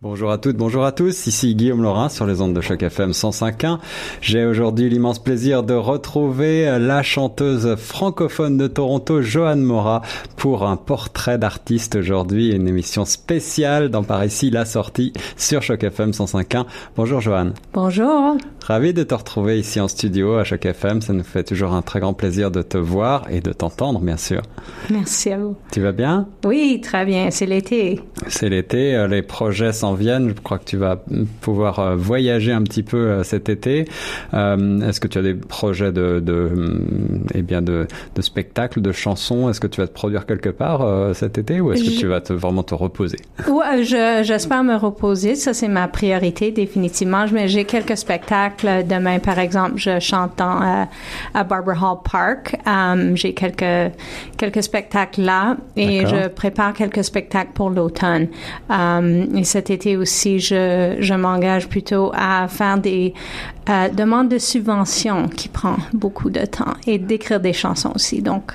Bonjour à toutes, bonjour à tous. Ici Guillaume Laurin sur les ondes de choc FM 105.1. J'ai aujourd'hui l'immense plaisir de retrouver la chanteuse francophone de Toronto, Joanne Mora, pour un portrait d'artiste aujourd'hui, une émission spéciale dans Par ici, la sortie sur choc FM 105.1. Bonjour Joanne. Bonjour. Ravi de te retrouver ici en studio à Choc FM. Ça nous fait toujours un très grand plaisir de te voir et de t'entendre, bien sûr. Merci à vous. Tu vas bien? Oui, très bien. C'est l'été. C'est l'été. Euh, les projets s'en viennent. Je crois que tu vas pouvoir euh, voyager un petit peu euh, cet été. Est-ce que tu as des projets de, de eh bien, de, de spectacles, de chansons? Est-ce que tu vas te produire quelque part cet été ou est-ce que tu vas te, vraiment te reposer? Ouais, j'espère me reposer. Ça, c'est ma priorité, définitivement. Mais j'ai quelques spectacles Demain, par exemple, je chante dans, euh, à Barber Hall Park. Um, j'ai quelques quelques spectacles là et je prépare quelques spectacles pour l'automne. Um, et cet été aussi, je, m'engage plutôt à faire des euh, demandes de subventions qui prend beaucoup de temps et d'écrire des chansons aussi. Donc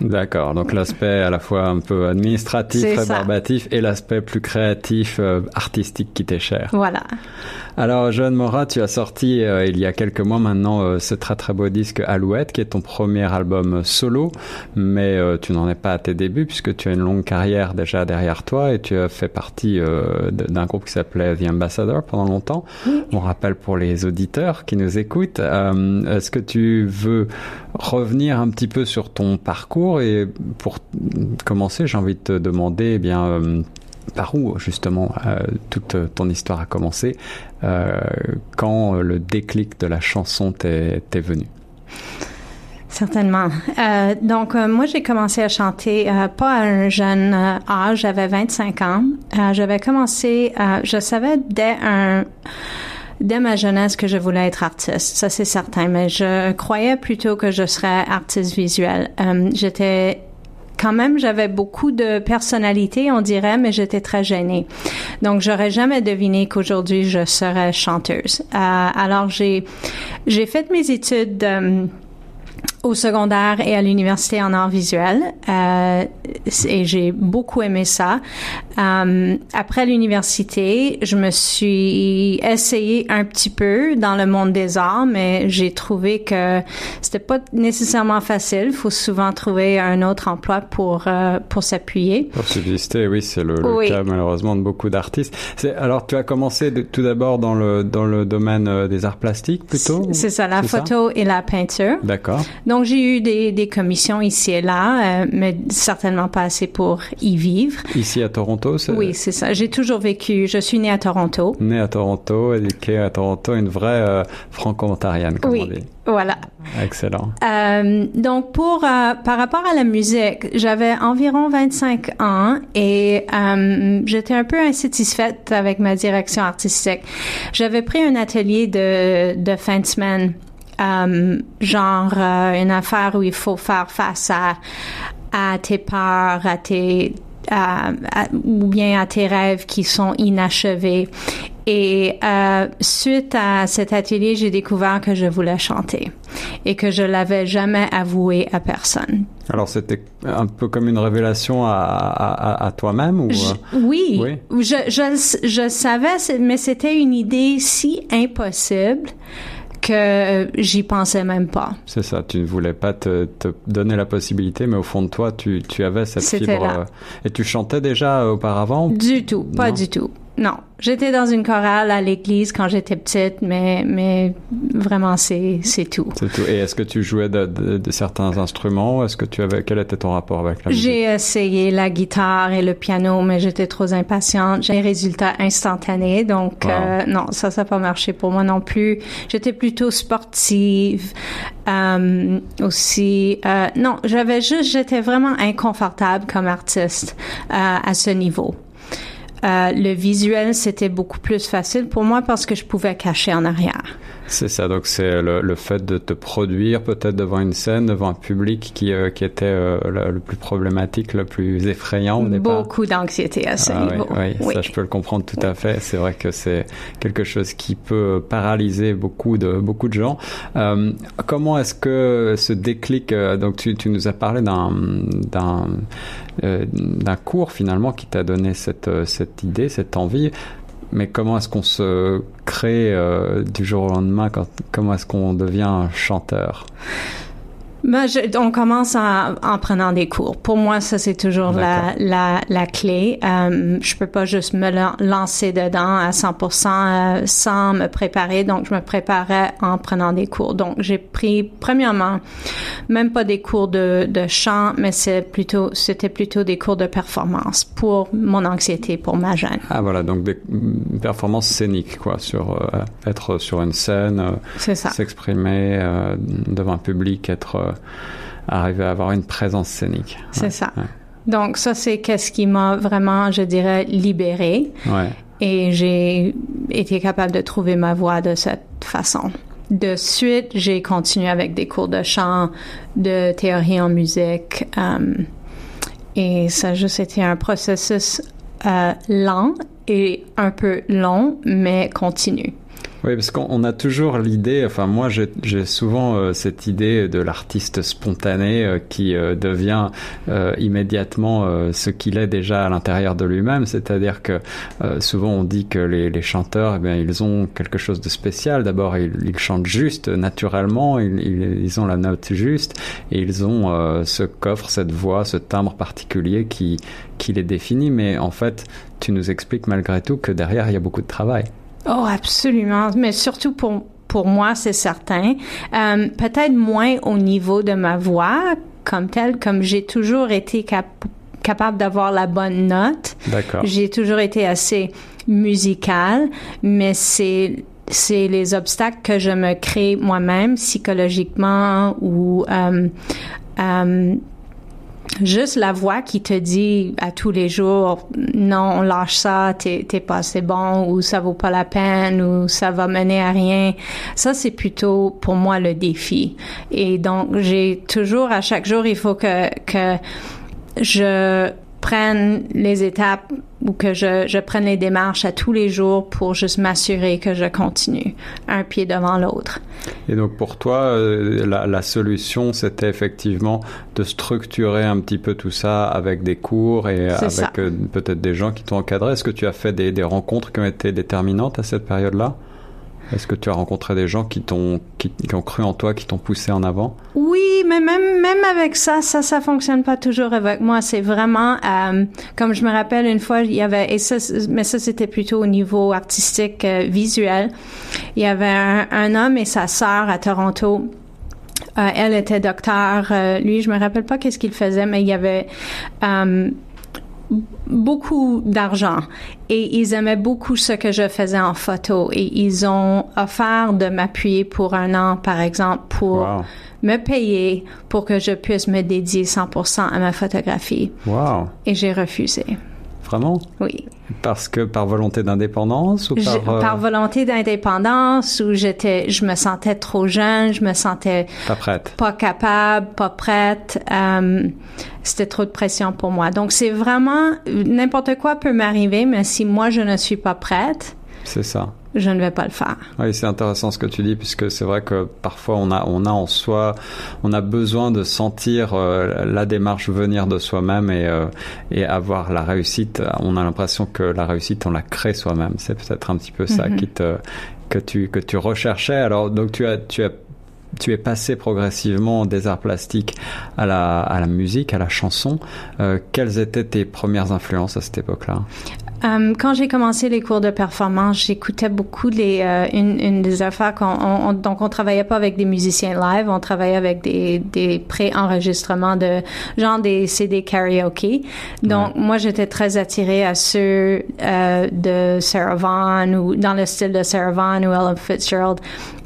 D'accord. Donc l'aspect à la fois un peu administratif, rébarbatif, et l'aspect plus créatif, euh, artistique qui t'est cher. Voilà. Alors, Joanne Mora, tu as sorti euh, il y a quelques mois maintenant euh, ce très très beau disque Alouette, qui est ton premier album solo, mais tu n'en es pas à tes débuts puisque tu as une longue carrière déjà derrière toi et tu as fait partie d'un groupe qui s'appelait The Ambassador pendant longtemps. On rappelle pour les auditeurs qui nous écoutent. Est-ce que tu veux revenir un petit peu sur ton parcours? Et pour commencer, j'ai envie de te demander, eh bien, euh, par où justement euh, toute ton histoire a commencé, euh, quand le déclic de la chanson t'est venu? Certainement. donc, moi, j'ai commencé à chanter pas à un jeune âge, j'avais 25 ans. j'avais commencé, je savais dès un dès ma jeunesse que je voulais être artiste, ça c'est certain, mais je croyais plutôt que je serais artiste visuel. Euh, j'étais quand même, j'avais beaucoup de personnalité, on dirait, mais j'étais très gênée. Donc, j'aurais jamais deviné qu'aujourd'hui je serais chanteuse. Euh, alors, j'ai j'ai fait mes études. Euh, au secondaire et à l'université en art visuel euh, et j'ai beaucoup aimé ça. Euh, après l'université, je me suis essayé un petit peu dans le monde des arts, mais j'ai trouvé que c'était pas nécessairement facile. Il faut souvent trouver un autre emploi pour euh, pour s'appuyer. Pour subsister, oui, c'est le, cas malheureusement de beaucoup d'artistes. Alors, tu as commencé tout d'abord dans le dans le domaine euh, des arts plastiques plutôt. C'est ça, la photo et la peinture. D'accord. Donc, j'ai eu des, des, commissions ici et là, euh, mais certainement pas assez pour y vivre. Ici à Toronto, c'est... Oui, c'est ça. J'ai toujours vécu, je suis née à Toronto. Née à Toronto, éduquée à Toronto, une vraie euh, franco-ontarienne, comme oui. on dit. Voilà. Excellent. Euh, donc pour euh, par rapport à la musique, j'avais environ 25 ans et euh, j'étais un peu insatisfaite avec ma direction artistique. J'avais pris un atelier de de fin de semaine euh, genre euh, une affaire où il faut faire face à, à tes peurs, à tes à, ou bien à tes rêves qui sont inachevés. Et euh, suite à cet atelier, j'ai découvert que je voulais chanter et que je l'avais jamais avoué à personne. Alors c'était un peu comme une révélation à, à, à toi-même ou Oui, oui. Je, je, je savais, mais c'était une idée si impossible que j'y pensais même pas. C'est ça, tu ne voulais pas te, te, donner la possibilité, mais au fond de toi, tu, tu avais cette fibre. Là. Euh, et tu chantais déjà auparavant? Du tout, pas du tout. Non, j'étais dans une chorale à l'église quand j'étais petite, mais mais vraiment c'est c'est tout. C'est tout. Et est-ce que tu jouais de, de, certains instruments Est-ce que tu avais quel était ton rapport avec la musique? J'ai essayé la guitare et le piano, mais j'étais trop impatiente. J'ai des résultats instantanés, donc euh, non, ça ça n'a pas marché pour moi non plus. J'étais plutôt sportive euh, aussi. Euh, non, j'avais juste, j'étais vraiment inconfortable comme artiste euh, à ce niveau. Euh, le visuel, c'était beaucoup plus facile pour moi parce que je pouvais cacher en arrière. C'est ça, donc c'est le, le, fait de te produire peut-être devant une scène, devant un public qui, euh, qui était euh, le, plus problématique, le plus effrayant au départ. Beaucoup d'anxiété à ce ah niveau. Oui, oui, ça je peux le comprendre tout à fait. C'est vrai que c'est quelque chose qui peut paralyser beaucoup de beaucoup de gens. Euh, comment est-ce que ce déclic, euh, donc tu, tu nous as parlé d'un d'un d'un cours finalement qui t'a donné cette cette idée, cette envie mais comment est-ce qu'on se crée euh, du jour au lendemain quand, Comment est-ce qu'on devient chanteur? Ben, je, on commence en, en, prenant des cours. Pour moi, ça c'est toujours la, la, la, clé. Euh, je peux pas juste me lancer dedans à 100% euh, sans me préparer. Donc, je me préparais en prenant des cours. Donc, j'ai pris premièrement même pas des cours de, de chant, mais c'est plutôt c'était plutôt des cours de performance pour mon anxiété, pour ma gêne. Ah voilà, donc des performances scéniques quoi, sur euh, être sur une scène, euh, s'exprimer euh, devant un public, être arriver à avoir une présence scénique. C'est ça. Ouais. Donc ça, c'est qu'est-ce qui m'a vraiment, je dirais, libérée. Ouais. Et j'ai été capable de trouver ma voix de cette façon. De suite, j'ai continué avec des cours de chant, de théorie en musique. Euh, et ça a juste été un processus euh, lent et un peu long, mais continu. Oui, parce qu'on a toujours l'idée, enfin moi j'ai souvent euh, cette idée de l'artiste spontané euh, qui euh, devient euh, immédiatement euh, ce qu'il est déjà à l'intérieur de lui-même, c'est-à-dire que euh, souvent on dit que les, les chanteurs, eh bien, ils ont quelque chose de spécial. D'abord, ils, ils, chantent juste, naturellement, ils, ils, ont la note juste, et ils ont ce coffre, cette voix, ce timbre particulier qui, qui les définit. Mais en fait, tu nous expliques malgré tout que derrière, il y a beaucoup de travail. Oh, absolument. Mais surtout pour, pour moi, c'est certain. Euh, Peut-être moins au niveau de ma voix comme telle, comme j'ai toujours été cap capable d'avoir la bonne note. D'accord. J'ai toujours été assez musicale, mais c'est c'est les obstacles que je me crée moi-même psychologiquement ou euh, euh, juste la voix qui te dit à tous les jours non on lâche ça t'es pas assez bon ou ça vaut pas la peine ou ça va mener à rien. Ça c'est plutôt pour moi le défi. Et donc j'ai toujours à chaque jour il faut que que je prenne les étapes ou que je, je prenne les démarches à tous les jours pour juste m'assurer que je continue un pied devant l'autre. Et donc pour toi, euh, la, la, solution, c'était effectivement de structurer un petit peu tout ça avec des cours et avec euh, peut-être des gens qui t'ont encadré. Est-ce que tu as fait des, des rencontres qui ont été déterminantes à cette période-là? Est-ce que tu as rencontré des gens qui t'ont qui, qui, ont cru en toi, qui t'ont poussé en avant? Oui, mais même même avec ça, ça ça fonctionne pas toujours avec moi. C'est vraiment euh, comme je me rappelle une fois, il y avait et ça, mais ça c'était plutôt au niveau artistique euh, visuel. Il y avait un, un homme et sa sœur à Toronto. Euh, elle était docteur. Euh, lui, je me rappelle pas qu'est-ce qu'il faisait, mais il y avait euh, beaucoup d'argent et ils aimaient beaucoup ce que je faisais en photo et ils ont offert de m'appuyer pour un an, par exemple, pour wow. me payer pour que je puisse me dédier 100% à ma photographie. Wow. Et j'ai refusé. Vraiment? Oui. Parce que par volonté d'indépendance ou par je, euh... par volonté d'indépendance ou j'étais je me sentais trop jeune, je me sentais pas prête, pas capable, pas prête. Euh, c'était trop de pression pour moi. Donc c'est vraiment n'importe quoi peut m'arriver, mais si moi je ne suis pas prête, c'est ça je ne vais pas le faire. Oui, c'est intéressant ce que tu dis puisque c'est vrai que parfois on a on a en soi on a besoin de sentir euh, la démarche venir de soi-même et euh, et avoir la réussite. On a l'impression que la réussite on la crée soi-même. C'est peut-être un petit peu ça mm -hmm. qui te que tu que tu recherchais. Alors donc tu as tu as tu es passé progressivement des arts plastiques à la, à la musique, à la chanson. Euh, quelles étaient tes premières influences à cette époque-là? Um, quand j'ai commencé les cours de performance, j'écoutais beaucoup les euh, une, une, des affaires qu'on on, donc on travaillait pas avec des musiciens live, on travaillait avec des, des pré-enregistrements de genre des CD karaoke. Donc ouais. moi j'étais très attirée à ceux euh, de Sarah Vaughan ou dans le style de Sarah Vaughan ou Ella Fitzgerald,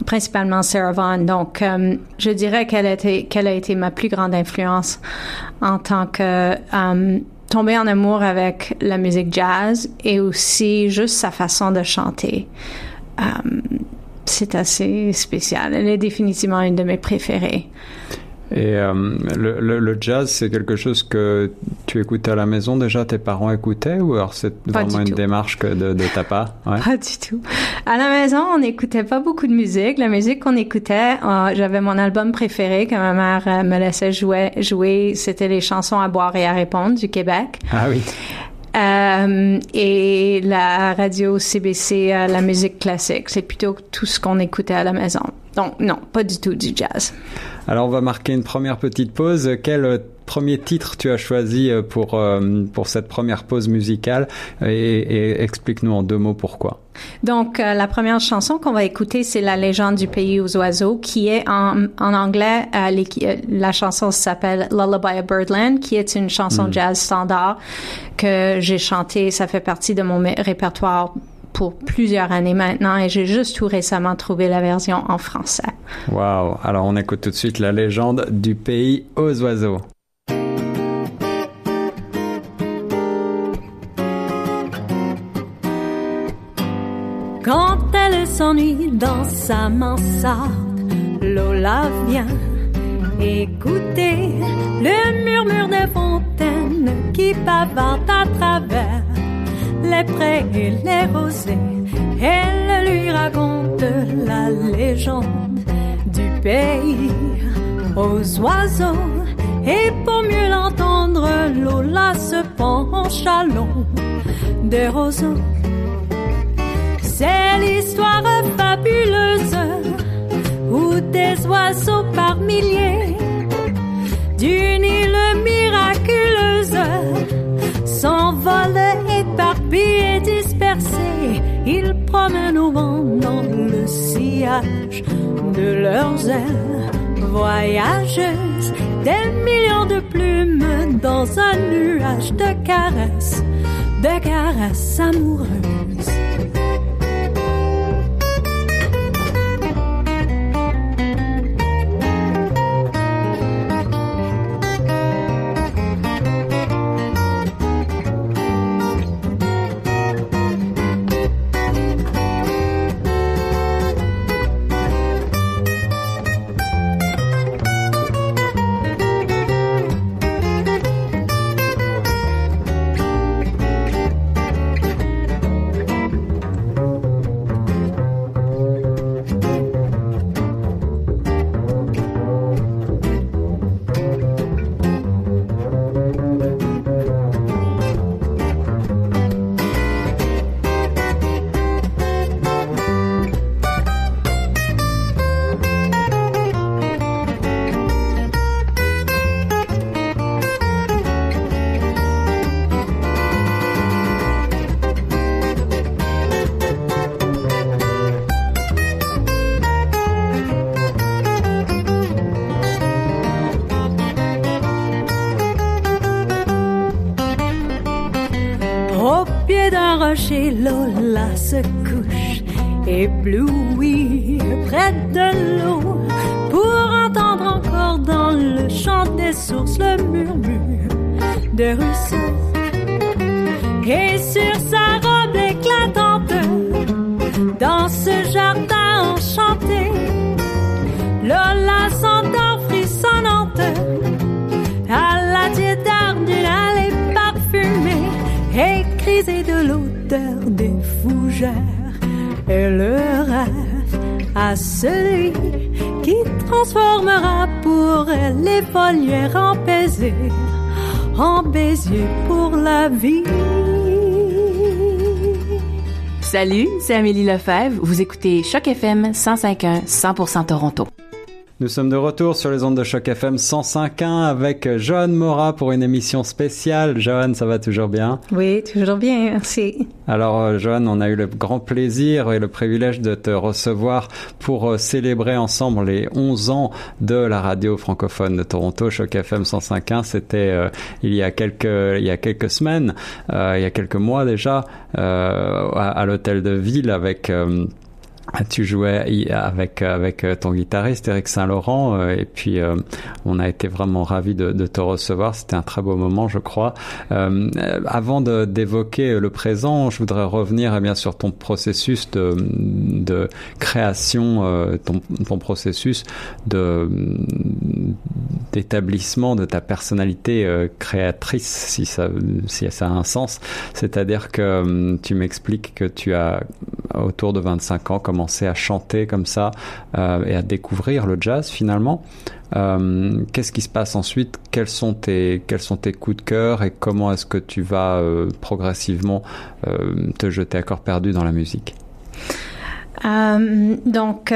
principalement Sarah Vaughan. Donc um, je dirais qu'elle a été qu'elle a été ma plus grande influence en tant que um, tomber en amour avec la musique jazz et aussi juste sa façon de chanter. Um, c'est assez spécial. Elle est définitivement une de mes préférées. Et euh, le, le, le, jazz, c'est quelque chose que tu écoutais à la maison déjà, tes parents écoutaient ou alors c'est vraiment une tout. démarche que de, de ta part? Ouais. Pas du tout. À la maison, on n'écoutait pas beaucoup de musique. La musique qu'on écoutait, euh, j'avais mon album préféré que ma mère euh, me laissait jouer. jouer C'était les chansons à boire et à répondre du Québec. Ah oui. Euh, et la radio CBC, la musique classique. C'est plutôt tout ce qu'on écoutait à la maison. Donc, non, pas du tout du jazz. Alors, on va marquer une première petite pause. Quel premier titre tu as choisi pour, pour cette première pause musicale? Et, et explique-nous en deux mots pourquoi. Donc, euh, la première chanson qu'on va écouter, c'est La légende du pays aux oiseaux, qui est en, en anglais, euh, euh, la chanson s'appelle Lullaby of Birdland, qui est une chanson mm. jazz standard que j'ai chantée. Ça fait partie de mon répertoire pour plusieurs années maintenant et j'ai juste tout récemment trouvé la version en français. Wow! Alors, on écoute tout de suite La légende du pays aux oiseaux. Quand elle s'ennuie dans sa mansarde, Lola vient écouter le murmure des fontaines qui bavardent à travers les prés et les rosées. Elle lui raconte la légende du pays aux oiseaux. Et pour mieux l'entendre, Lola se penche à l'ombre des roseaux c'est l'histoire fabuleuse où des oiseaux par milliers d'une île miraculeuse s'envolent Ils promènent au vent dans le sillage de leurs ailes voyageuses, des millions de plumes dans un nuage de caresses, de caresses amoureuses. Ébloui près de l'eau, pour entendre encore dans le chant des sources le murmure de ruisseaux. Et sur sa robe éclatante, dans ce jardin enchanté, Lola s'endort frissonnante à la tiédeur d'une allée parfumée et crisée de l'eau des fougères et le rêve à celui qui transformera pour elle les folières en baiser, en baiser pour la vie. Salut, c'est Amélie Lefebvre. Vous écoutez Choc FM 105.1 100% Toronto. Nous sommes de retour sur les ondes de choc FM 105.1 avec Johan Mora pour une émission spéciale. Johan, ça va toujours bien? Oui, toujours bien, merci. Alors, euh, Johan, on a eu le grand plaisir et le privilège de te recevoir pour euh, célébrer ensemble les 11 ans de la radio francophone de Toronto, Choc FM 105.1. C'était euh, il y a quelques il y a quelques semaines, il y a quelques mois déjà, à, à l'hôtel de ville avec tu jouais avec avec euh, ton guitariste Eric Saint-Laurent euh, et puis euh, on a été vraiment ravis de, te recevoir. C'était un très beau moment, je crois. Avant d'évoquer le présent, je voudrais revenir eh bien sur ton processus de, création, ton processus de d'établissement de ta personnalité créatrice, si ça si ça a un sens. C'est-à-dire que tu m'expliques que tu as autour de 25 ans, commencer à chanter comme ça et à découvrir le jazz finalement. Qu'est-ce qui se passe ensuite? Quels sont tes quels sont tes coups de cœur? Et comment est-ce que tu vas progressivement te jeter à corps perdu dans la musique? Donc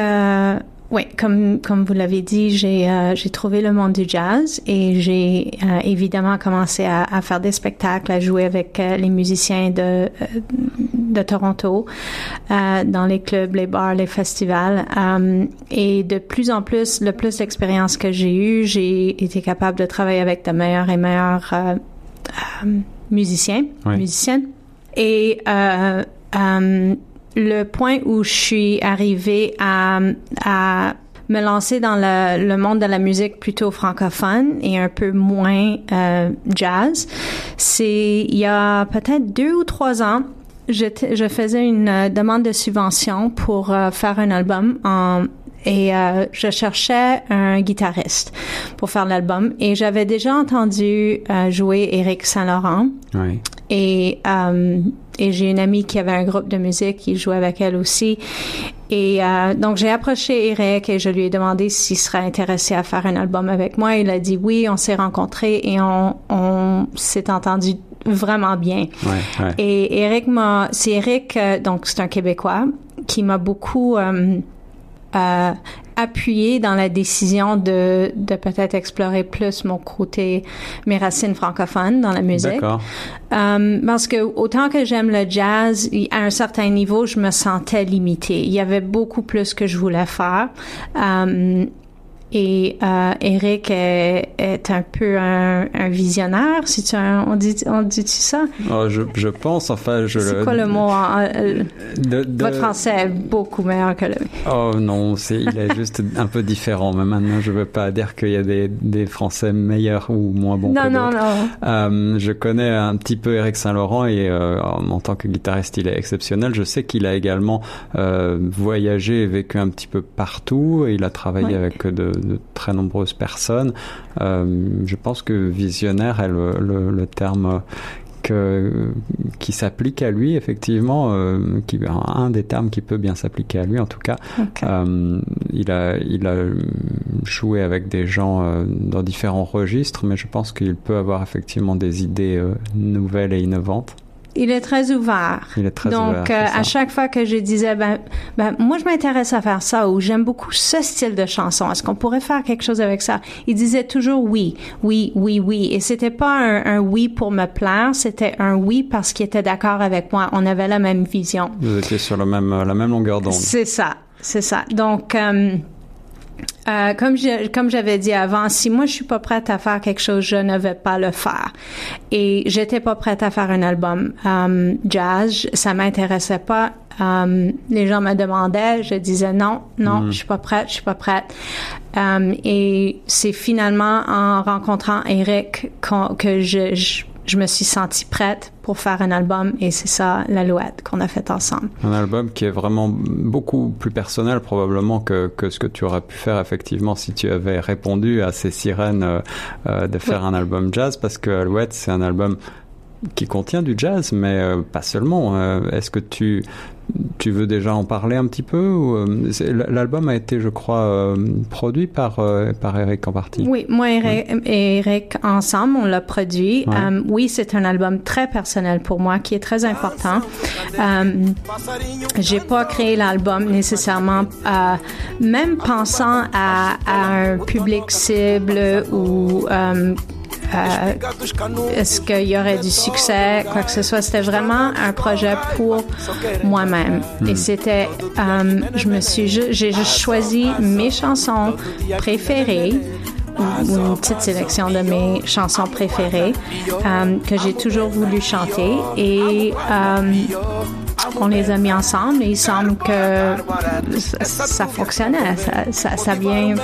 oui, comme comme vous l'avez dit, j'ai euh, j'ai trouvé le monde du jazz et j'ai euh, évidemment commencé à, à, faire des spectacles, à jouer avec euh, les musiciens de de Toronto dans les clubs, les bars, les festivals. Et de plus en plus, le plus d'expérience que j'ai eu, j'ai été capable de travailler avec de meilleurs et meilleurs musiciens, musiciennes. Et le point où je suis arrivée à, me lancer dans le, monde de la musique plutôt francophone et un peu moins euh, jazz, c'est il y a peut-être deux ou trois ans. Je, faisais une euh, demande de subvention pour euh, faire un album et je cherchais un guitariste pour faire l'album et j'avais déjà entendu jouer Eric Saint-Laurent. Et euh, et j'ai une amie qui avait un groupe de musique, qui jouait avec elle aussi. Et euh, donc j'ai approché Eric et je lui ai demandé s'il serait intéressé à faire un album avec moi. Il a dit oui. On s'est rencontrés et on, on s'est entendu vraiment bien. Ouais, ouais. Et Eric m'a, c'est Eric, euh, donc c'est un Québécois qui m'a beaucoup euh, euh, appuyé dans la décision de, de peut-être explorer plus mon côté, mes racines francophones dans la musique. Euh, parce que autant que j'aime le jazz, à un certain niveau, je me sentais limitée. Il y avait beaucoup plus que je voulais faire. Euh, et euh, Eric est, est, un peu un, un visionnaire, si tu on dit on dit -tu ça? Oh, je, je pense enfin je C'est quoi le mot en, de, de... Votre français est beaucoup meilleur que le Oh non, c'est il est juste un peu différent mais maintenant je veux pas dire qu'il y a des, des français meilleurs ou moins bons non, que Non non. Euh, je connais un petit peu Eric Saint-Laurent et euh, en tant que guitariste, il est exceptionnel. Je sais qu'il a également euh, voyagé et vécu un petit peu partout. Et il a travaillé oui. avec de de très nombreuses personnes. Euh, je pense que visionnaire est le, le, le terme qui s'applique à lui effectivement, euh, qui un des termes qui peut bien s'appliquer à lui en tout cas. Okay. Euh, il a il a joué avec des gens euh, dans différents registres, mais je pense qu'il peut avoir effectivement des idées nouvelles et innovantes. Il est très ouvert. Il est très Donc, ouvert. Donc, euh, à chaque fois que je disais, ben, ben moi, je m'intéresse à faire ça ou j'aime beaucoup ce style de chanson. Est-ce qu'on pourrait faire quelque chose avec ça? Il disait toujours oui, oui, oui, oui. Et c'était pas un, un, oui pour me plaire, c'était un oui parce qu'il était d'accord avec moi. On avait la même vision. Vous étiez sur le même, la même longueur d'onde. C'est ça, c'est ça. Donc, euh, euh, comme je, comme j'avais dit avant, si moi je suis pas prête à faire quelque chose, je ne vais pas le faire. Et j'étais pas prête à faire un album um, jazz, ça m'intéressait pas. Um, les gens me demandaient, je disais non, non, mm. je suis pas prête, je suis pas prête. Um, et c'est finalement en rencontrant Eric que je, je je me suis sentie prête pour faire un album et c'est ça l'alouette qu'on a fait ensemble. Un album qui est vraiment beaucoup plus personnel probablement que, que ce que tu aurais pu faire effectivement si tu avais répondu à ces sirènes euh, de faire oui. un album jazz parce que Alouette c'est un album qui contient du jazz mais euh, pas seulement. Euh, Est-ce que tu tu veux déjà en parler un petit peu ou l'album a été je crois euh, produit par euh, par Eric en partie oui moi et Eric, oui. Eric ensemble on l'a produit ouais. um, oui c'est un album très personnel pour moi qui est très important um, j'ai pas créé l'album nécessairement euh, même pensant à, à, un public cible ou um, euh, est-ce qu'il y aurait du succès, quoi que ce soit? C'était vraiment un projet pour moi-même. Mm. Et c'était, euh, je me suis, j'ai juste choisi mes chansons préférées une petite sélection de mes chansons préférées euh, que j'ai toujours voulu chanter et on les a mis ensemble et il semble que ça, ça fonctionnait. Ça, ça, vient.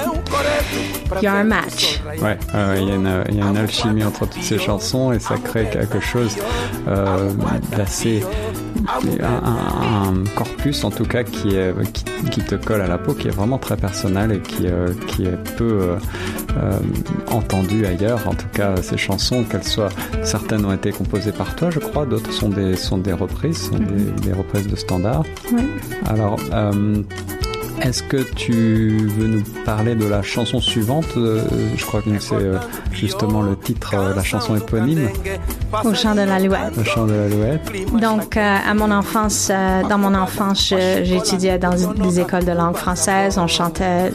Il y a un match. Euh, il, y a une, il y a une alchimie entre toutes ces chansons et ça crée quelque chose euh, d'assez un, corpus en tout cas qui, est, qui, te colle à la peau, qui est vraiment très personnel et qui, qui est peu entendu ailleurs. En tout cas, ces chansons, qu'elles soient, certaines ont été composées par toi, je crois, d'autres sont des, sont des reprises, sont des, des, reprises de standards. Oui. Alors, est-ce que tu veux nous parler de la chanson suivante? Euh, Je crois que c'est euh, justement le titre, euh, la chanson éponyme. Au chant de l'alouette. Au chant de l'alouette. Donc, à mon enfance, dans mon enfance, j'étudiais dans des écoles de langue française. On chantait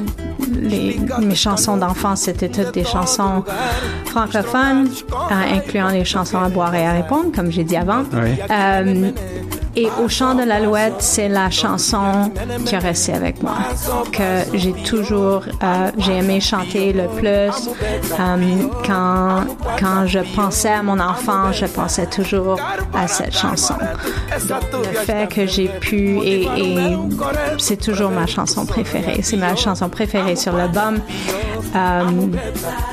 les, mes chansons d'enfance, c'était toutes des chansons francophones, incluant les chansons à boire et à répondre, comme j'ai dit avant. Oui. Et Au chant de l'alouette, c'est la chanson qui a resté avec moi, que j'ai toujours, euh, j'ai aimé chanter le plus. Euh, quand, quand je pensais à mon enfant, je pensais toujours à cette chanson. Donc, le fait que j'ai pu, et, et c'est toujours ma chanson préférée, c'est ma chanson préférée sur l'album. Euh,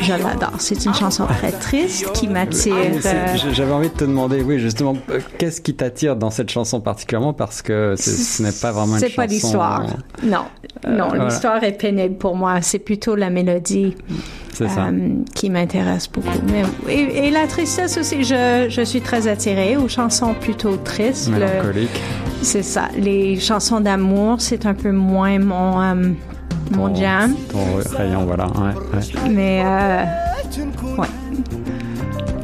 je l'adore. C'est une chanson très triste qui m'attire. Euh, j'avais envie de te demander, oui, justement, qu'est-ce qui t'attire dans cette chanson particulièrement parce que ce n'est pas vraiment une chanson. C'est pas l'histoire. Non, non, l'histoire est pénible pour moi. C'est plutôt la mélodie. Ça. qui m'intéresse beaucoup. Mais, et, la tristesse aussi, je, je, suis très attirée aux chansons plutôt tristes. Mélancoliques. C'est ça. Les chansons d'amour, c'est un peu moins mon, mon jam. Ton rayon, voilà. Ouais, ouais. Mais, euh, ouais.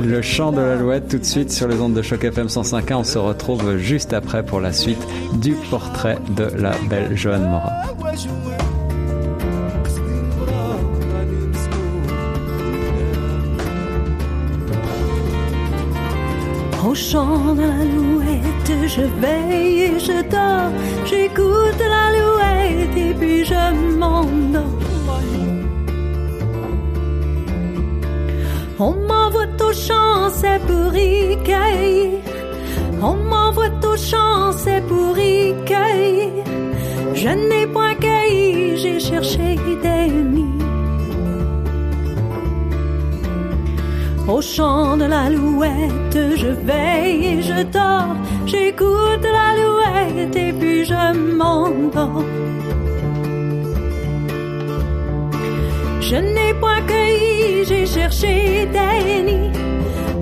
Le chant de l'alouette tout de suite sur les ondes de choc FM 105.1. On se retrouve juste après pour la suite du portrait de la belle Joanne Morin. Au chant de l'alouette, je veille et je dors. J'écoute l'alouette et puis je m'endors. On m'envoie au champ, c'est pour y cueillir. On m'envoie au champ, c'est pour y cueillir. Je n'ai point cueilli, j'ai cherché des nids. Au chant de l'alouette, je veille et je dors. J'écoute l'alouette et puis je m'endors. Je n'ai point j'ai cherché nids.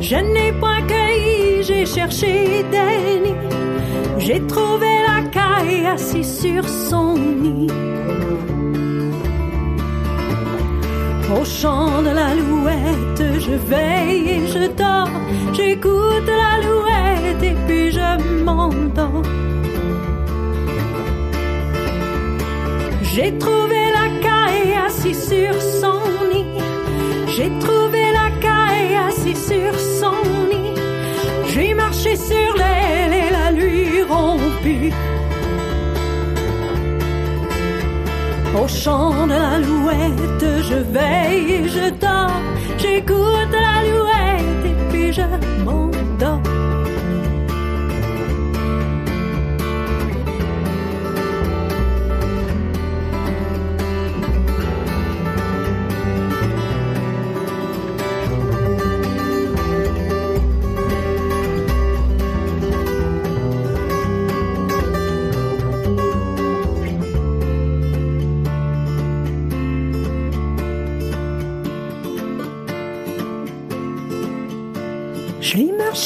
Je n'ai point cueilli, j'ai cherché nids. J'ai trouvé la caille assise sur son nid. Au chant de l'alouette, je veille et je dors. J'écoute l'alouette et puis je m'endors. J'ai trouvé la caille assise sur son. J'ai trouvé la caille assise sur son nid. J'ai marché sur l'aile et la lui rompue. Au chant de l'alouette, je veille et je dors. J'écoute l'alouette et puis je m'endors.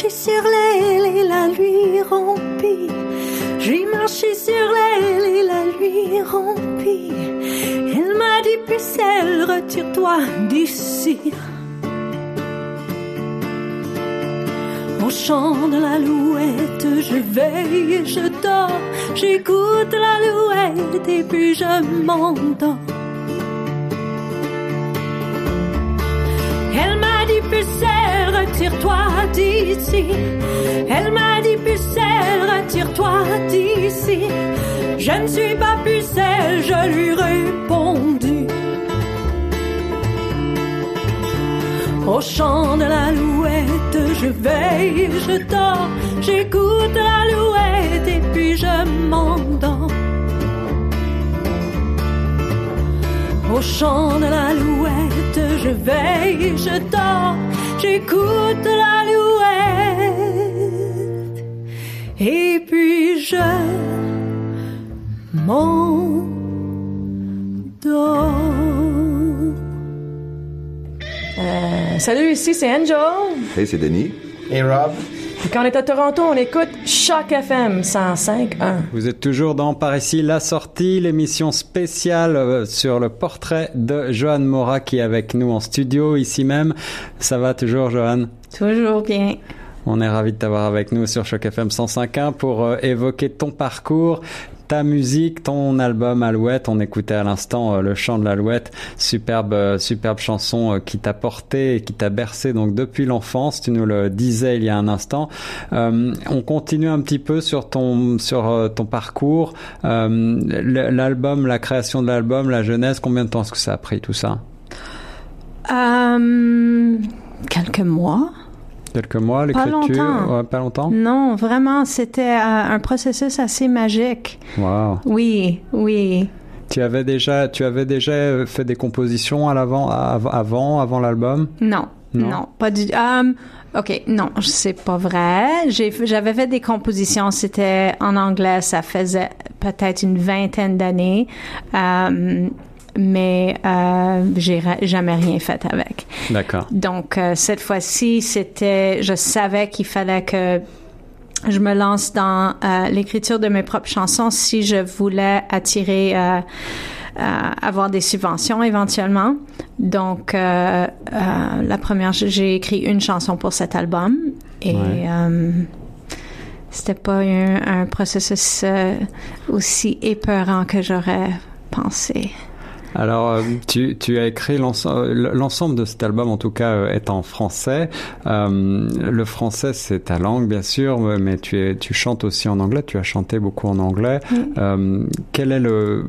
Marché sur l'aile et la lui rompit. J'ai marché sur l'aile et la lui rompit. Elle m'a dit, pucelle, retire-toi d'ici. Au chant de l'alouette, je veille et je dors. J'écoute l'alouette et puis je m'endors. Retire-toi d'ici. Elle m'a dit, pucelle, retire-toi d'ici. Je ne suis pas pucelle, je lui répondu. Au chant de l'alouette, je veille, je dors. J'écoute l'alouette et puis je m'endors. Au chant de l'alouette, je veille, je dors, j'écoute l'alouette. Et puis je m'endors. Euh, salut, ici c'est Angel. Hey, c'est Denis. Hey Rob. Puis quand on est à Toronto, on écoute Choc FM 105.1. Vous êtes toujours dans Par ici la sortie, l'émission spéciale euh, sur le portrait de Johan Mora qui est avec nous en studio ici même. Ça va toujours, Johan? Toujours bien. On est ravi de t'avoir avec nous sur Choc FM 105.1 pour euh, évoquer ton parcours, ta musique, ton album Alouette. On écoutait à l'instant euh, le chant de l'Alouette, superbe, euh, superbe chanson euh, qui t'a porté et qui t'a bercé donc depuis l'enfance. Tu nous le disais il y a un instant. On continue un petit peu sur ton sur ton parcours, l'album, la création de l'album, la jeunesse. Combien de temps est-ce que ça a pris tout ça? Quelques mois. Quelques mois, Pas l'écriture. Ouais, pas longtemps? Non, vraiment, c'était euh, un processus assez magique. Wow. Oui, oui. Tu avais déjà, tu avais déjà fait des compositions à l'avant, av- avant, avant l'album? Non, Non? non, pas du. Um, ok, non, c'est pas vrai. J'ai, j'avais fait des compositions. C'était en anglais. Ça faisait peut-être une vingtaine d'années. Um, mais euh, j'ai jamais rien fait avec. D'accord. Donc euh, cette fois-ci, c'était, je savais qu'il fallait que je me lance dans euh, l'écriture de mes propres chansons si je voulais attirer, euh, euh, avoir des subventions éventuellement. Donc euh, euh, la première, j'ai écrit une chanson pour cet album et Ouais. euh, c'était pas un, un processus euh, aussi épeurant que j'aurais pensé. Alors, euh, tu, tu as écrit l'ensemble l'ensemble de cet album, en tout cas, euh, est en français. Euh, le français, c'est ta langue, bien sûr, mais tu, es, tu chantes aussi en anglais. Tu as chanté beaucoup en anglais. Euh, quel est le,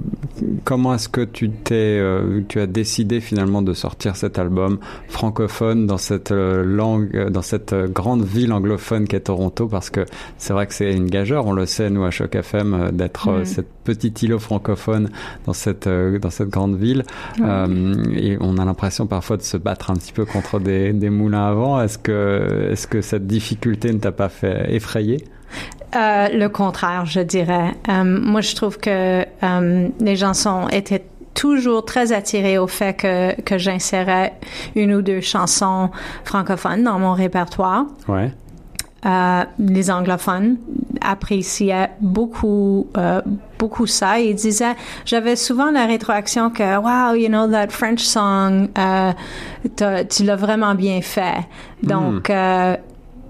comment est-ce que tu t'es, euh, tu as décidé finalement de sortir cet album francophone dans cette euh, langue, euh, dans cette euh, grande ville anglophone qu'est Toronto, parce que c'est vrai que c'est une gageure. On le sait, nous à Choc FM, euh, d'être euh, cette petite îlot francophone dans cette euh, dans cette grande ville. Euh, et on a l'impression parfois de se battre un petit peu contre des, des moulins à vent. Est-ce que est-ce que cette difficulté ne t'a pas fait effrayer? Euh, le contraire, je dirais. Euh, moi, je trouve que les gens sont étaient toujours très attirés au fait que que j'insérais une ou deux chansons francophones dans mon répertoire. Ouais. Euh, les anglophones appréciaient beaucoup beaucoup beaucoup ça. Ils disaient, j'avais souvent la rétroaction que, wow, you know, that French song, euh, tu l'as vraiment bien fait. Donc, euh,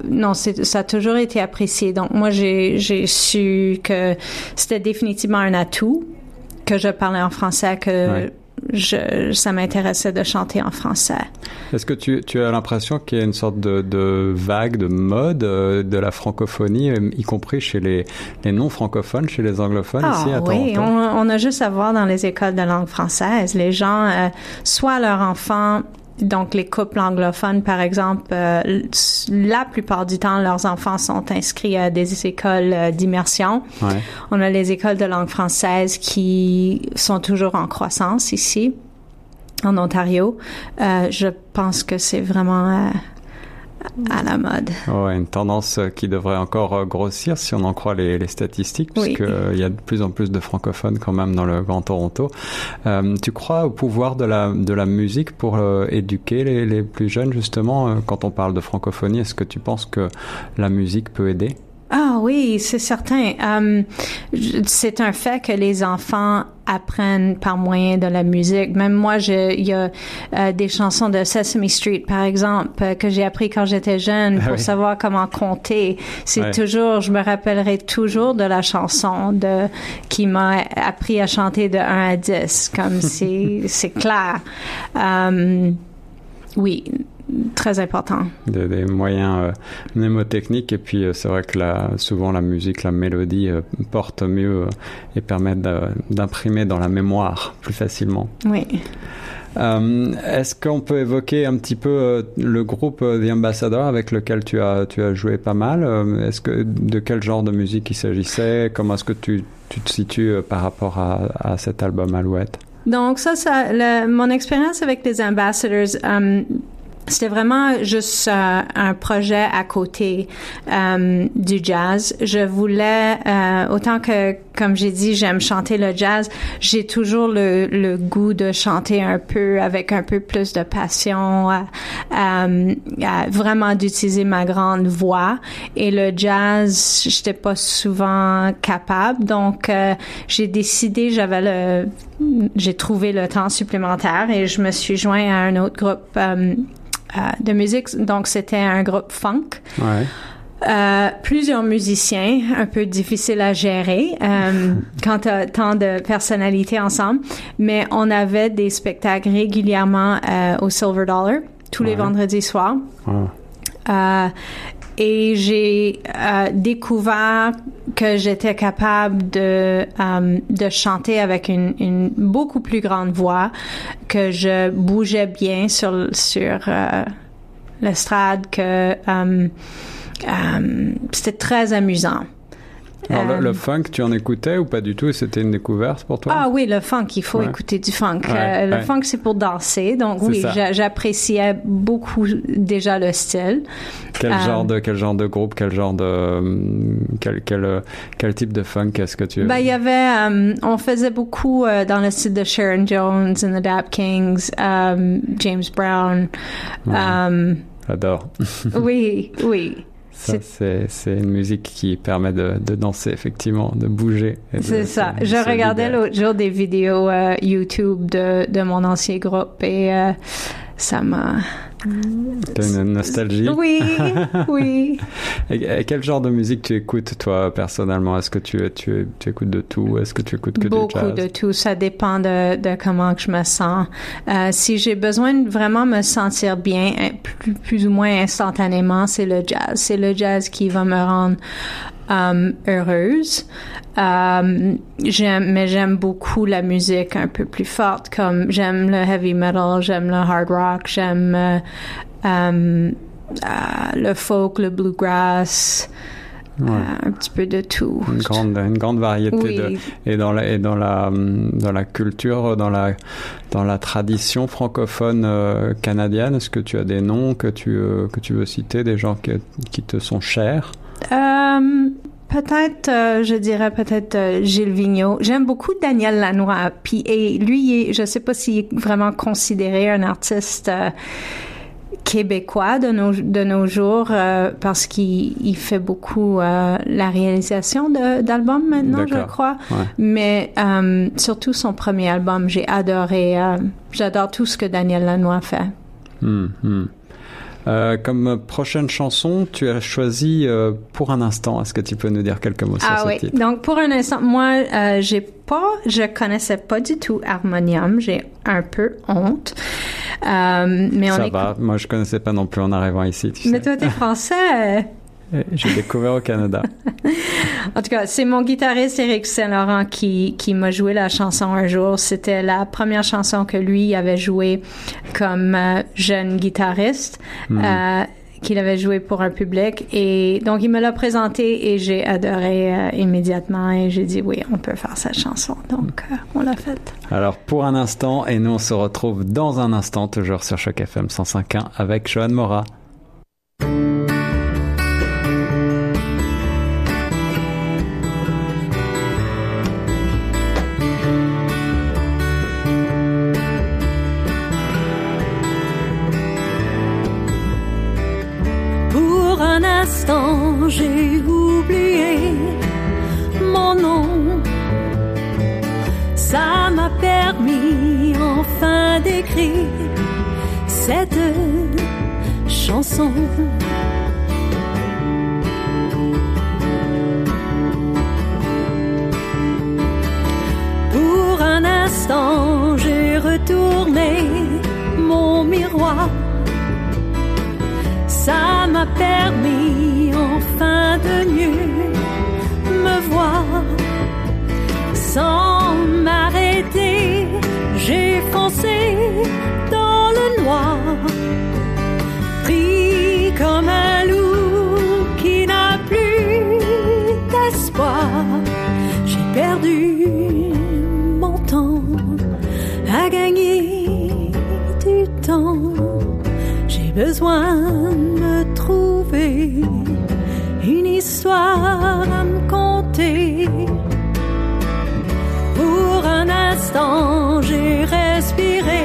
non, ça a toujours été apprécié. Donc, moi, j'ai, j'ai su que c'était définitivement un atout, que je parlais en français, que Ouais. Je, ça m'intéressait de chanter en français. Est-ce que tu, tu as l'impression qu'il y a une sorte de, de vague, de mode euh, de la francophonie, euh, y compris chez les, les non-francophones, chez les anglophones ici à Ah oui, on, on a juste à voir dans les écoles de langue française. Les gens, euh, soit leurs enfants, donc les couples anglophones, par exemple, euh, la plupart du temps, leurs enfants sont inscrits à des écoles euh, d'immersion. Ouais. On a les écoles de langue française qui sont toujours en croissance ici, en Ontario. Euh, je pense que c'est vraiment euh, à la mode. Ouais, une tendance qui devrait encore euh, grossir si on en croit les, les statistiques, Oui. puisque euh, y a de plus en plus de francophones quand même dans le Grand Toronto. Euh, tu crois au pouvoir de la de la musique pour euh, éduquer les, les plus jeunes justement quand on parle de francophonie Est-ce que tu penses que la musique peut aider? Ah oui, c'est certain. Je- c'est un fait que les enfants apprennent par moyen de la musique. Même moi, il y a euh, des chansons de Sesame Street, par exemple, euh, que j'ai appris quand j'étais jeune Ah pour oui. savoir comment compter. C'est toujours, je me rappellerai toujours de la chanson de qui m'a appris à chanter de 1 à 10, comme c'est c'est clair. Euh, oui, très important. des, des moyens euh, mnémotechniques et puis euh, c'est vrai que la, souvent la musique, la mélodie euh, porte mieux et permet d'imprimer dans la mémoire plus facilement. Oui. Euh, Est-ce qu'on peut évoquer un petit peu euh, le groupe euh, The Ambassador avec lequel tu as, tu as joué pas mal Est-ce que de quel genre de musique il s'agissait Comment est-ce que tu, tu te situes par rapport à, à cet album Alouette? Donc ça, ça le- mon expérience avec les ambassadors, c'était vraiment juste euh, un projet à côté euh, du jazz. Je voulais, euh, autant que, comme j'ai dit, j'aime chanter le jazz, j'ai toujours le, le, goût de chanter un peu avec un peu plus de passion, vraiment d'utiliser ma grande voix. Et le jazz, j'étais pas souvent capable, donc j'ai décidé, j'avais le, j'ai trouvé le temps supplémentaire et je me suis joint à un autre groupe euh, de musique. Donc, c'était un groupe funk. Ouais. Euh, plusieurs musiciens, un peu difficile à gérer euh, quand tant de personnalités ensemble, mais on avait des spectacles régulièrement euh, au Silver Dollar tous les vendredis soirs. Euh, et j'ai euh, découvert que j'étais capable de euh, de chanter avec une, une, beaucoup plus grande voix, que je bougeais bien sur sur euh, l'estrade, que euh, euh, c'était très amusant. Alors, le, le, funk, tu en écoutais ou pas du tout? C'était une découverte pour toi? Ah oui, le funk, il faut ouais. écouter du funk. Ouais, euh, le ouais. funk, c'est pour danser. Donc oui, j'appréciais beaucoup déjà le style. Quel Euh, genre de quel genre de groupe, quel genre de quel quel quel type de funk est-ce que tu Ben il y avait euh, on faisait beaucoup euh, dans le style de Sharon Jones and the Dap Kings, euh, James Brown. Euh, J'adore. oui, oui. Ça, c'est, c'est une musique qui permet de, de danser, effectivement, de bouger. C'est ça. Je regardais l'autre jour des vidéos euh, YouTube de, de mon ancien groupe et euh, ça m'a... T'as une nostalgie? Oui, oui. et, quel genre de musique tu écoutes, toi, personnellement? Est-ce que tu, tu, tu écoutes de tout? Est-ce que tu écoutes que Beaucoup du jazz? de tout. Ça dépend de, de comment que je me sens. Euh, si j'ai besoin de vraiment me sentir bien, plus, plus ou moins instantanément, c'est le jazz. C'est le jazz qui va me rendre um, heureuse. Um, j'aime, mais j'aime beaucoup la musique un peu plus forte, comme j'aime le heavy metal, j'aime le hard rock, j'aime euh, um, euh, le folk, le bluegrass. Ouais. Euh, un petit peu de tout. Une grande, une grande variété oui. de, et dans la, et dans la, dans la culture, dans la, dans la tradition francophone euh, canadienne, est-ce que tu as des noms que tu, euh, que tu veux citer, des gens qui te sont chers? Euh, peut-être, euh, je dirais peut-être euh, Gilles Vigneault. J'aime beaucoup Daniel Lanois. Puis et lui, je sais pas s'il est vraiment considéré un artiste euh, québécois de nos de nos jours parce qu'il il fait beaucoup la réalisation d'albums maintenant, je crois. Ouais. Mais surtout son premier album, j'ai adoré. j'adore tout ce que Daniel Lanois fait. Mmh, mmh. Euh, comme prochaine chanson, tu as choisi euh, Pour un instant. Est-ce que tu peux nous dire quelques mots sur ah ce oui. titre? Donc pour un instant, moi, euh, j'ai pas, je connaissais pas du tout Harmonium. J'ai un peu honte. Euh, mais on Ça est... va. Moi, je connaissais pas non plus en arrivant ici. Tu mais sais. toi, t'es français. J'ai découvert au Canada. en tout cas, c'est mon guitariste Eric Saint-Laurent qui, qui m'a joué la chanson un jour. C'était la première chanson que lui avait jouée comme euh, jeune guitariste. Hmm. Mm. Euh, qu'il avait joué pour un public et donc il me l'a présenté et j'ai adoré euh, immédiatement et j'ai dit oui on peut faire cette chanson donc euh, on l'a faite. Alors pour un instant et nous on se retrouve dans un instant toujours sur Choc FM 105.1 avec Johan Mora. J'ai respiré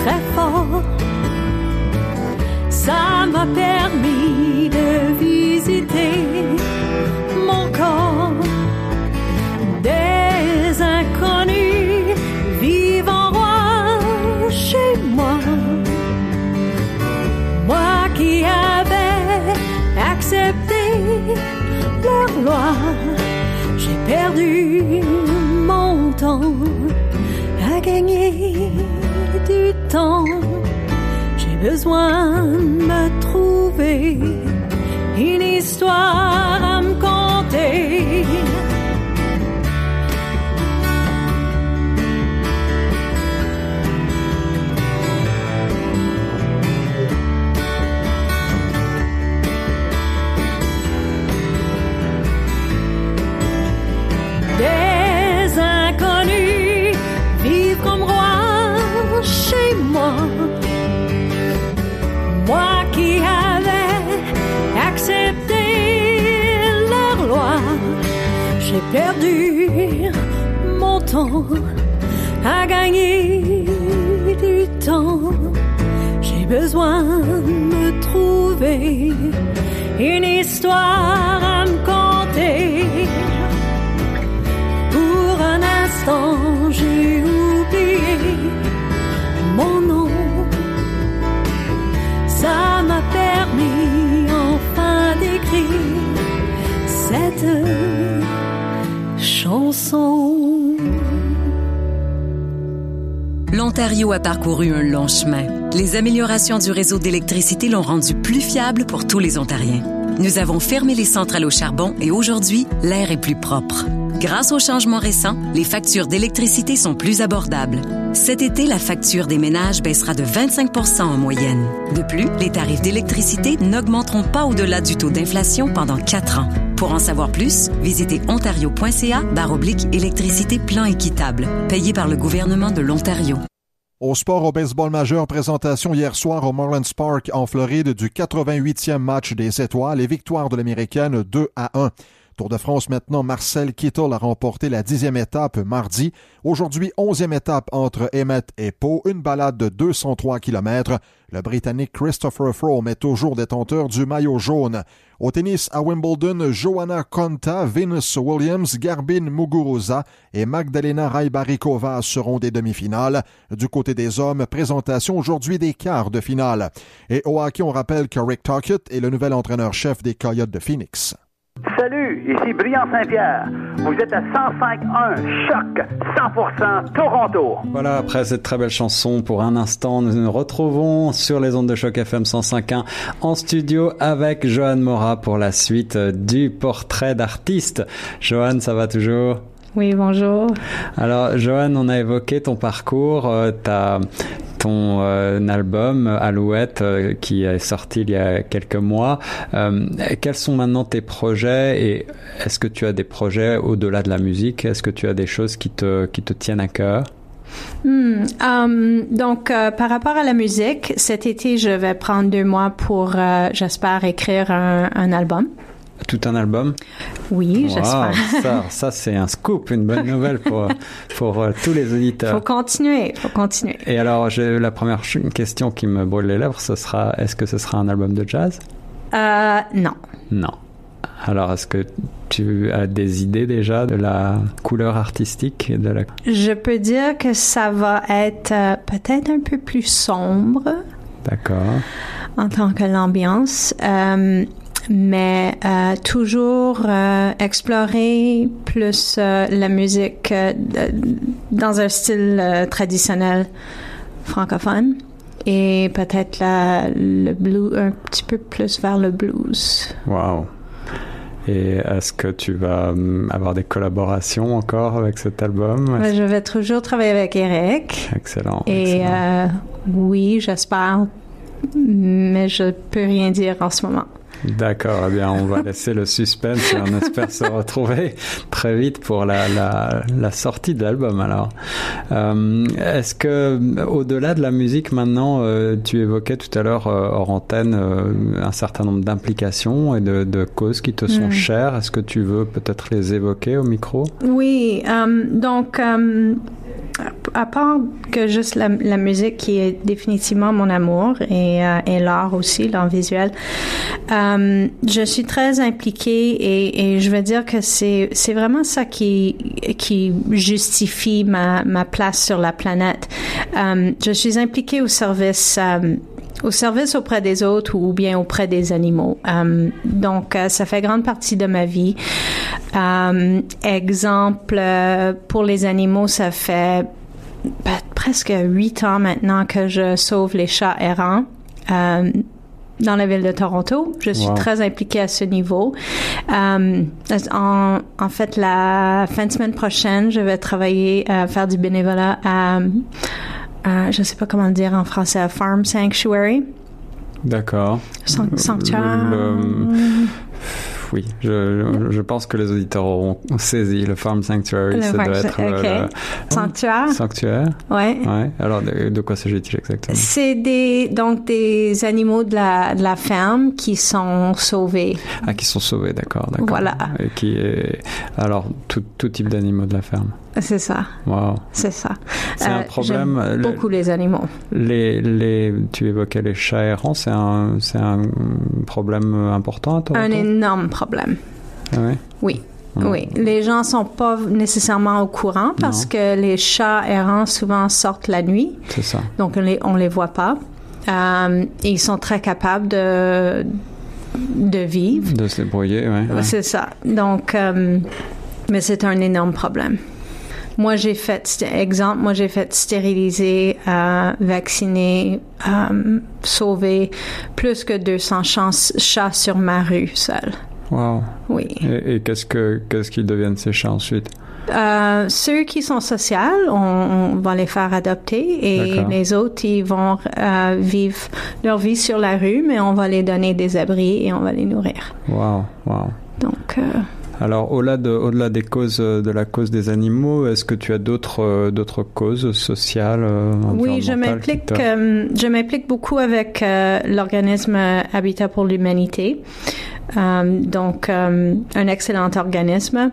très fort. Ça m'a permis de visiter mon corps. Des inconnus vivent en roi chez moi. Moi qui avais accepté leur loi, j'ai perdu à gagner du temps. J'ai besoin de me trouver une histoire perdu mon temps à gagner du temps. J'ai besoin de trouver une histoire L'Ontario a parcouru un long chemin. Les améliorations du réseau d'électricité l'ont rendu plus fiable pour tous les Ontariens. Nous avons fermé les centrales au charbon et aujourd'hui, l'air est plus propre. Grâce aux changements récents, les factures d'électricité sont plus abordables. Cet été, la facture des ménages baissera de 25 en moyenne. De plus, les tarifs d'électricité n'augmenteront pas au-delà du taux d'inflation pendant quatre ans. Pour en savoir plus, visitez ontario.ca électricité plan équitable, payé par le gouvernement de l'Ontario. Au sport au baseball majeur, présentation hier soir au Marlins Park en Floride du 88e match des étoiles et victoire de l'américaine 2 à 1. Tour de France maintenant, Marcel Kittle a remporté la dixième étape mardi. Aujourd'hui, onzième étape entre Emmett et Pau, une balade de 203 km. Le Britannique Christopher Froome est toujours détenteur du maillot jaune. Au tennis à Wimbledon, Joanna Konta, Venus Williams, Garbine Muguruza et Magdalena Raibarikova seront des demi-finales. Du côté des hommes, présentation aujourd'hui des quarts de finale. Et au hockey, on rappelle que Rick Tocchet est le nouvel entraîneur-chef des Coyotes de Phoenix. Salut, ici Brian Saint-Pierre. Vous êtes à 105.1 Choc 100% Toronto. Voilà, après cette très belle chanson, pour un instant, nous nous retrouvons sur les ondes de Choc FM 105.1 en studio avec Johan Mora pour la suite du portrait d'artiste. Johan, ça va toujours? Oui, bonjour. Alors, Johan, on a évoqué ton parcours, euh, ta, ton euh, album Alouette euh, qui est sorti il y a quelques mois. Euh, quels sont maintenant tes projets et est-ce que tu as des projets au-delà de la musique? Est-ce que tu as des choses qui te, qui te tiennent à cœur? Hmm, um, donc, euh, par rapport à la musique, cet été, je vais prendre deux mois pour, euh, j'espère, écrire un album. Tout un album Oui, Wow, j'espère. ça, ça c'est un scoop, une bonne nouvelle pour, pour euh, tous les auditeurs. faut continuer, faut continuer. Et alors, j'ai la première question qui me brûle les lèvres, ce sera, est-ce que ce sera un album de jazz? Euh, non. Non. Alors, est-ce que tu as des idées déjà de la couleur artistique de la... Je peux dire que ça va être euh, peut-être un peu plus sombre D'accord. en tant que l'ambiance, euh, mais euh, toujours euh, explorer plus euh, la musique dans un style traditionnel francophone et peut-être le blues un petit peu plus vers le blues. Wow. Et est-ce que tu vas hum, avoir des collaborations encore avec cet album? Je vais toujours travailler avec Eric. Excellent. Et excellent. oui, j'espère, mais je peux rien dire en ce moment. D'accord, eh bien on va laisser le suspense et on espère se retrouver très vite pour la, la, la sortie de l'album alors. Euh, Est-ce que au-delà de la musique maintenant, euh, tu évoquais tout à l'heure euh, hors antenne euh, un certain nombre d'implications et de, de, causes qui te sont Mm. chères? Est-ce que tu veux peut-être les évoquer au micro? Oui, donc à part que juste la, la musique qui est définitivement mon amour et, euh, et l'art aussi, l'art visuel, euh, je suis très impliquée et, et je veux dire que c'est c'est vraiment ça qui qui justifie ma ma place sur la planète. Euh, je suis impliquée au service euh, au service auprès des autres ou bien auprès des animaux. Euh, donc, euh, ça fait grande partie de ma vie. Euh, exemple, pour les animaux, ça fait ben, presque huit ans maintenant que je sauve les chats errants. Dans la ville de Toronto. Je suis Wow. très impliquée à ce niveau. Euh, en, en fait, la fin de semaine prochaine, je vais travailler à faire du bénévolat à, à je sais pas comment le dire en français, à Farm Sanctuary. D'accord. San- sanctuaire. Le- Oui, je, pense que les auditeurs auront saisi le Farm Sanctuary. Le ça farm doit être euh, ok. le Sanctuaire? sanctuaire? Ouais. Ouais. Alors, de, de quoi s'agit-il exactement? C'est des donc des animaux de la de la ferme qui sont sauvés. Ah, qui sont sauvés, d'accord, d'accord. Voilà. Et qui est... Alors, tout, tout type d'animaux de la ferme. C'est ça. Wow. C'est ça. C'est un Euh, problème, j'aime le- Beaucoup les animaux. Les, les, tu évoquais les chats errants, c'est un, c'est un problème important à Toronto Un énorme problème. Ah ouais? Oui. Hmm. Oui, les gens sont pas nécessairement au courant parce Non. que les chats errants souvent sortent la nuit, C'est ça. donc on les on les voit pas. Euh, et ils sont très capables de de vivre. De se débrouiller, ouais. ouais. C'est ça. Donc, euh, mais c'est un énorme problème. Moi, j'ai fait, exemple, moi, j'ai fait stériliser, euh, vacciner, euh, sauver plus que 200 chans- chats sur ma rue seule. Wow. Oui. Et, et qu'est-ce que qu'est-ce qu'ils deviennent ces chats ensuite? Euh, ceux qui sont sociaux, on, on va les faire adopter et les autres, ils vont euh, vivre leur vie sur la rue, mais on va les donner des abris et on va les nourrir. Wow, wow. Donc, euh, Alors, au-delà de, au-delà des causes euh, de la cause des animaux, est-ce que tu as d'autres euh, d'autres causes sociales euh, Oui, je m'implique. euh, je m'implique beaucoup avec euh, l'organisme Habitat pour l'humanité. Euh, donc, un excellent organisme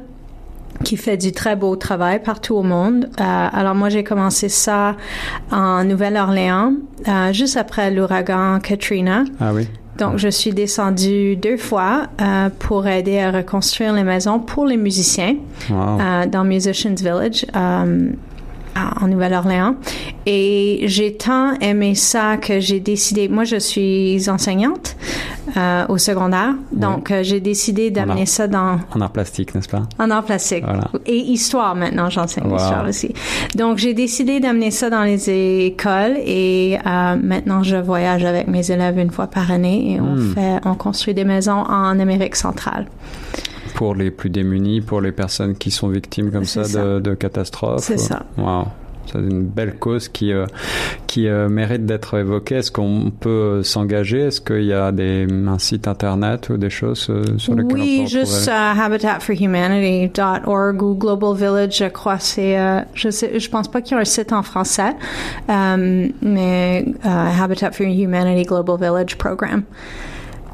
qui fait du très beau travail partout au monde. Euh, alors moi, j'ai commencé ça en Nouvelle-Orléans, euh, juste après l'ouragan Katrina. Ah oui. Donc, je suis descendue deux fois euh, pour aider à reconstruire les maisons pour les musiciens Wow. euh, dans Musicians Village en Nouvelle-Orléans. Et j'ai tant aimé ça que j'ai décidé, moi je suis enseignante euh, au secondaire, donc euh, j'ai décidé d'amener ça dans En art plastique, n'est-ce pas? En art plastique Voilà. et histoire maintenant, j'enseigne Wow. l'histoire aussi. Donc j'ai décidé d'amener ça dans les écoles et euh, maintenant je voyage avec mes élèves une fois par année et on Hmm. fait, on construit des maisons en Amérique centrale. Pour les plus démunis, pour les personnes qui sont victimes comme ça, de, de catastrophes. C'est ça. Wow. C'est une belle cause qui, euh, qui euh, mérite d'être évoquée. Est-ce qu'on peut euh, s'engager? Est-ce qu'il y a des, un site internet ou des choses euh, sur lesquelles on peut Oui, juste euh, habitatforhumanity.org ou Global Village, je crois. C'est, je sais, je pense pas qu'il y a un site en français, mais euh, Habitat for Humanity Global Village Program.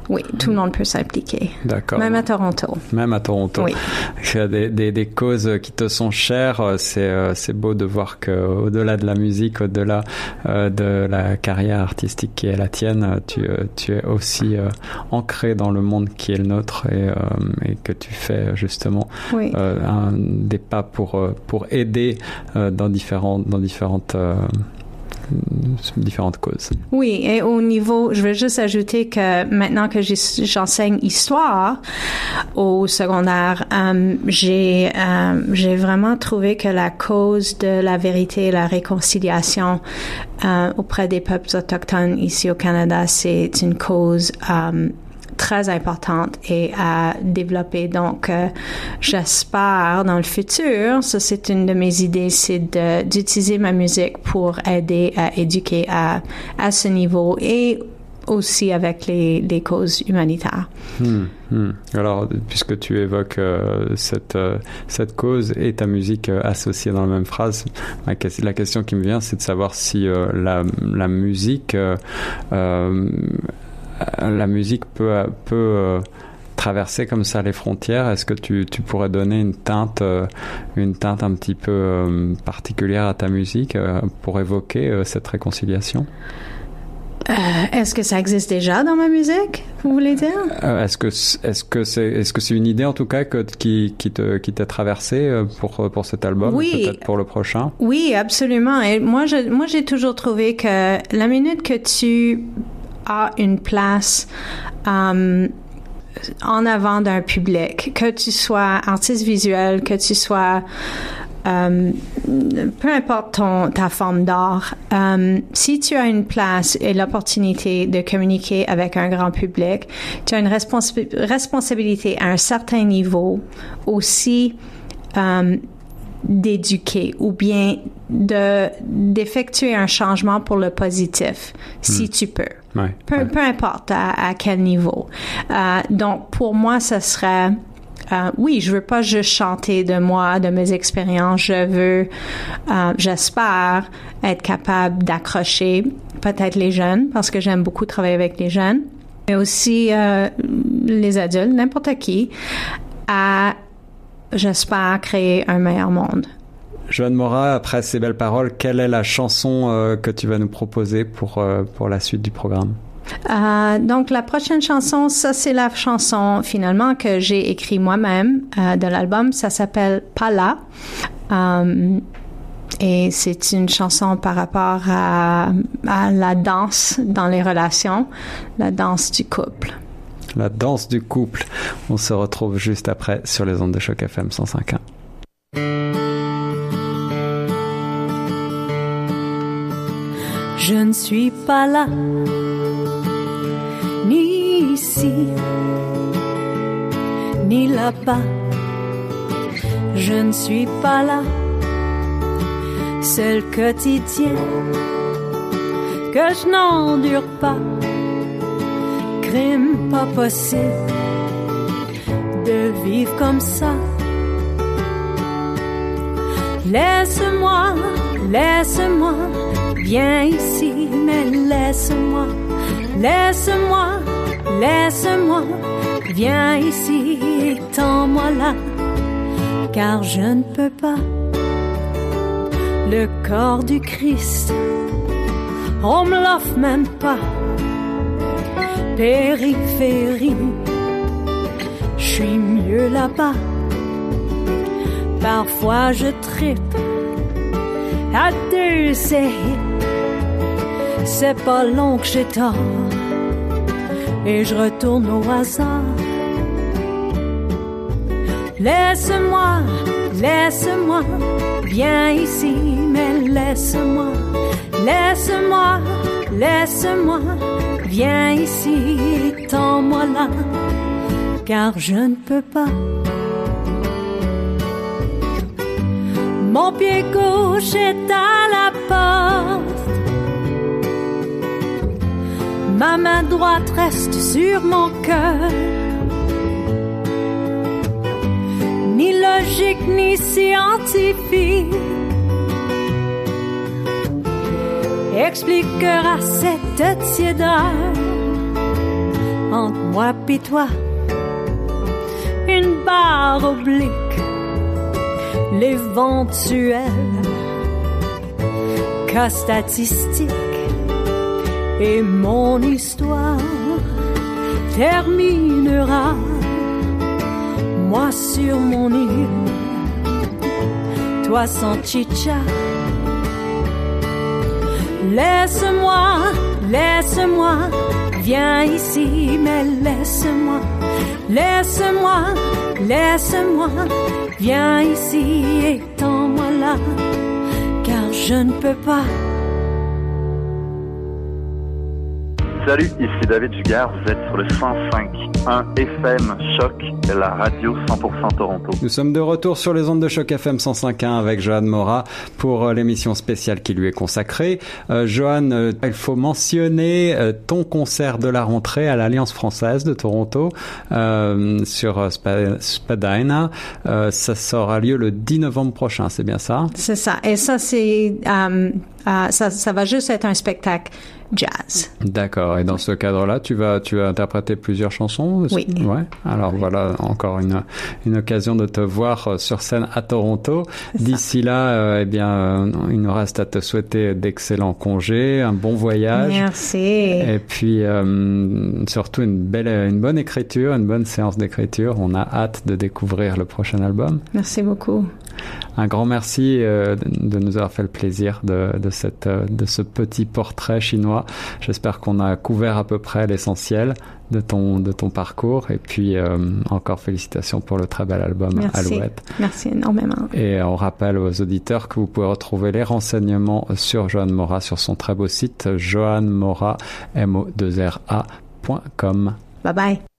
Oui, tout le monde peut s'impliquer. D'accord. Même à Toronto. Même à Toronto. Oui. Il y a des, des, des causes qui te sont chères. C'est euh, c'est beau de voir que au-delà de la musique, au-delà euh, de la carrière artistique qui est la tienne, tu, euh, tu es aussi ancré dans le monde qui est le nôtre et, et que tu fais justement Oui. un, des pas pour pour aider dans différentes dans différentes différentes causes. Oui, et au niveau, je veux juste ajouter que maintenant que j'enseigne histoire au secondaire, euh, j'ai euh, j'ai vraiment trouvé que la cause de la vérité et la réconciliation euh, auprès des peuples autochtones ici au Canada, c'est une cause très importante et à développer. Donc, euh, j'espère dans le futur, ça c'est une de mes idées, c'est d'utiliser ma musique pour aider à éduquer à, à ce niveau et aussi avec les, les causes humanitaires. Hmm, hmm. Alors, puisque tu évoques euh, cette, euh, cette cause et ta musique associée dans la même phrase, la question qui me vient, c'est de savoir si la, musique, la musique peut, peut traverser comme ça les frontières. Est-ce que tu, tu, pourrais donner une teinte, une teinte un petit peu particulière à ta musique pour évoquer cette réconciliation? Euh, est-ce que ça existe déjà dans ma musique, vous voulez dire? Euh, Est-ce que est-ce que c'est est-ce que c'est une idée en tout cas que, qui qui te qui t'a traversé euh, pour pour cet album, oui. peut-être pour le prochain? Oui, absolument. Et moi, je moi j'ai toujours trouvé que la minute que tu as une place en avant d'un public, que tu sois artiste visuel, que tu sois euh, peu importe ton, ta forme d'art, euh, si tu as une place et l'opportunité de communiquer avec un grand public, tu as une responsabilité à un certain niveau aussi euh, d'éduquer ou bien de d'effectuer un changement pour le positif si hmm. tu peux. peu, peu, importe à, à quel niveau. Euh, donc pour moi, ce serait euh, oui, je veux pas juste chanter de moi, de mes expériences. Je veux, euh, j'espère être capable d'accrocher peut-être les jeunes parce que j'aime beaucoup travailler avec les jeunes, mais aussi euh, les adultes, n'importe qui, à, j'espère, créer un meilleur monde. Joanne Mora, après ces belles paroles, quelle est la chanson que tu vas nous proposer pour, pour la suite du programme? Euh, donc la prochaine chanson, ça c'est la chanson finalement que j'ai écrit moi-même euh, de l'album. Ça s'appelle Pala. Euh, et c'est une chanson par rapport à, à, la danse dans les relations, la danse du couple. La danse du couple. On se retrouve juste après sur les ondes de choc FM 105.1. Je ne suis pas là ni ici, ni là-bas. Je ne suis pas là, seul quotidien que je n'endure pas. Crime pas possible de vivre comme ça. Laisse-moi, laisse-moi, viens ici, mais laisse-moi Laisse-moi, laisse-moi, viens ici, étends-moi là, car je ne peux pas. Le corps du Christ, on me l'offre même pas. Périphérie, je suis mieux là-bas. Parfois je tripe à deux c'est pas long que j'ai et je retourne au hasard. Laisse-moi, laisse-moi, viens ici, mais laisse-moi, laisse-moi, laisse-moi, viens ici, tends-moi là, car je ne peux pas. Mon pied gauche est à la porte Ma main droite reste sur mon cœur. Ni logique ni scientifique expliquera cette tiédeur entre moi et toi. Une barre oblique, l'éventuel cas statistique et mon histoire terminera. Moi sur mon île, toi sans chicha. Laisse-moi, laisse-moi, viens ici, mais laisse-moi, laisse-moi, laisse-moi, viens ici, étends-moi là, car je ne peux pas Salut, ici David Dugard, vous êtes sur le 105.1 FM Choc, la radio 100% Toronto. Nous sommes de retour sur les ondes de Choc FM 105.1 avec Johan Mora pour euh, l'émission spéciale qui lui est consacrée. Euh, Johan, euh, il faut mentionner euh, ton concert de la rentrée à l'Alliance française de Toronto euh, sur Sp Spadina. ça sera lieu le 10 novembre prochain, c'est bien ça? C'est ça. Et ça, c'est... ça, ça va juste être un spectacle jazz. D'accord. Et dans ce cadre-là, tu vas, tu vas interpréter plusieurs chansons Oui. Ouais. Alors voilà, encore une, une occasion de te voir euh, sur scène à Toronto. D'ici là, euh, eh bien, euh, il nous reste à te souhaiter d'excellents congés, un bon voyage. Merci. Et puis, euh, surtout une belle, une bonne écriture, une bonne séance d'écriture. On a hâte de découvrir le prochain album. Merci beaucoup. Un grand merci euh, de nous avoir fait le plaisir de, de, cette, euh, de ce petit portrait chinois. J'espère qu'on a couvert à peu près l'essentiel de ton, de ton parcours. Et puis, euh, encore félicitations pour le très bel album Merci. Alouette. Merci énormément. Et on rappelle aux auditeurs que vous pouvez retrouver les renseignements sur Johan Mora sur son très beau site johanmora, m o 2 r acom Bye bye.